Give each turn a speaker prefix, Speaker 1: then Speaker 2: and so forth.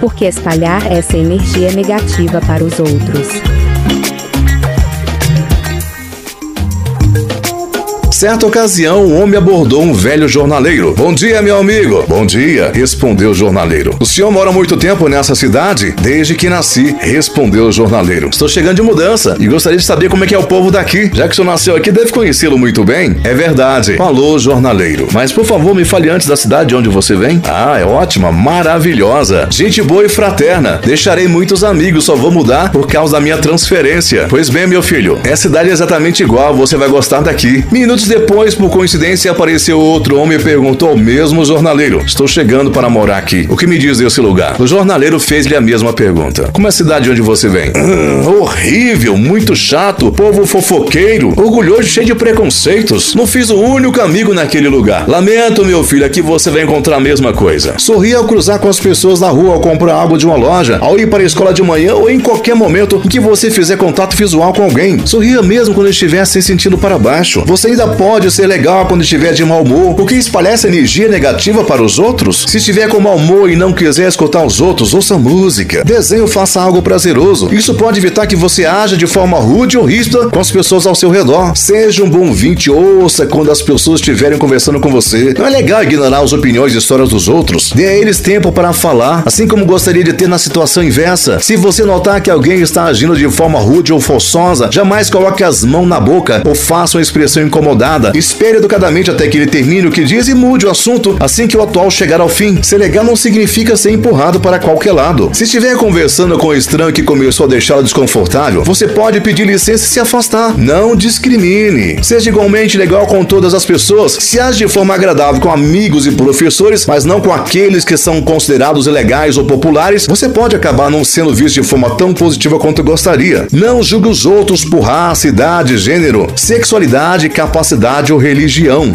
Speaker 1: Por que espalhar essa energia negativa para os outros?
Speaker 2: Certa ocasião, um homem abordou um velho jornaleiro. Bom dia, meu amigo. Bom dia, respondeu o jornaleiro. O senhor mora muito tempo nessa cidade? Desde que nasci, respondeu o jornaleiro. Estou chegando de mudança e gostaria de saber como é que é o povo daqui. Já que o senhor nasceu aqui, deve conhecê-lo muito bem. É verdade, falou o jornaleiro. Mas por favor, me fale antes da cidade de onde você vem. Ah, é ótima, maravilhosa. Gente boa e fraterna. Deixarei muitos amigos, só vou mudar por causa da minha transferência. Pois bem, meu filho, é cidade exatamente igual, você vai gostar daqui. Minutos depois, por coincidência, apareceu outro homem e perguntou ao mesmo jornaleiro: Estou chegando para morar aqui. O que me diz desse lugar? O jornaleiro fez-lhe a mesma pergunta: Como é a cidade onde você vem? Hum, horrível, muito chato, povo fofoqueiro, orgulhoso, cheio de preconceitos. Não fiz o único amigo naquele lugar. Lamento, meu filho, aqui você vai encontrar a mesma coisa. Sorri ao cruzar com as pessoas na rua, ao comprar algo de uma loja, ao ir para a escola de manhã ou em qualquer momento em que você fizer contato visual com alguém. Sorria mesmo quando estiver se sentindo para baixo. Você ainda pode ser legal quando estiver de mau humor, porque espalhar essa energia negativa para os outros. Se estiver com mau humor e não quiser escutar os outros, ouça música. Desenhe ou faça algo prazeroso. Isso pode evitar que você haja de forma rude ou ríspida com as pessoas ao seu redor. Seja um bom ouvinte, ouça quando as pessoas estiverem conversando com você. Não é legal ignorar as opiniões e histórias dos outros. Dê a eles tempo para falar, assim como gostaria de ter na situação inversa. Se você notar que alguém está agindo de forma rude ou forçosa, jamais coloque as mãos na boca ou faça uma expressão incomodada Espere educadamente até que ele termine o que diz e mude o assunto assim que o atual chegar ao fim. Ser legal não significa ser empurrado para qualquer lado. Se estiver conversando com um estranho que começou a deixá-lo desconfortável, você pode pedir licença e se afastar. Não discrimine. Seja igualmente legal com todas as pessoas. Se age de forma agradável com amigos e professores, mas não com aqueles que são considerados ilegais ou populares, você pode acabar não sendo visto de forma tão positiva quanto gostaria. Não julgue os outros por raça, idade, gênero, sexualidade, capacidade ou religião.